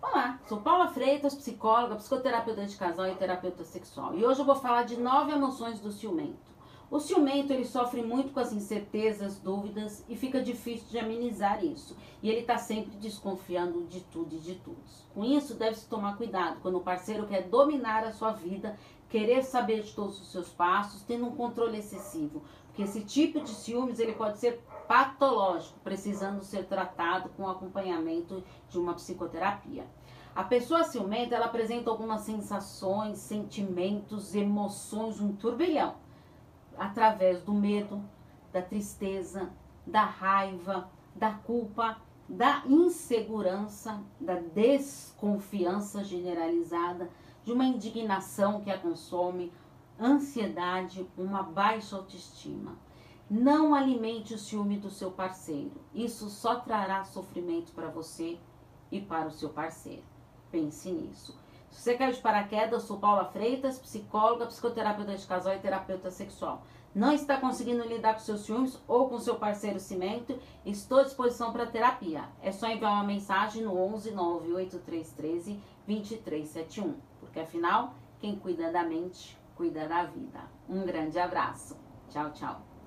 Olá, sou Paula Freitas, psicóloga, psicoterapeuta de casal e terapeuta sexual. E hoje eu vou falar de nove emoções do ciumento. O ciumento ele sofre muito com as incertezas, dúvidas e fica difícil de amenizar isso. E ele está sempre desconfiando de tudo e de todos. Com isso, deve-se tomar cuidado quando o parceiro quer dominar a sua vida, querer saber de todos os seus passos, tendo um controle excessivo. Porque esse tipo de ciúmes ele pode ser patológico, precisando ser tratado com acompanhamento de uma psicoterapia. A pessoa ciumenta ela apresenta algumas sensações, sentimentos, emoções, um turbilhão através do medo, da tristeza, da raiva, da culpa, da insegurança, da desconfiança generalizada, de uma indignação que a consome, ansiedade, uma baixa autoestima. Não alimente o ciúme do seu parceiro. Isso só trará sofrimento para você e para o seu parceiro. Pense nisso. Se você caiu de paraquedas, eu sou Paula Freitas, psicóloga, psicoterapeuta de casal e terapeuta sexual. Não está conseguindo lidar com seus ciúmes ou com seu parceiro cimento? Estou à disposição para terapia. É só enviar uma mensagem no 11 98313 2371. Porque afinal, quem cuida da mente, cuida da vida. Um grande abraço. Tchau, tchau.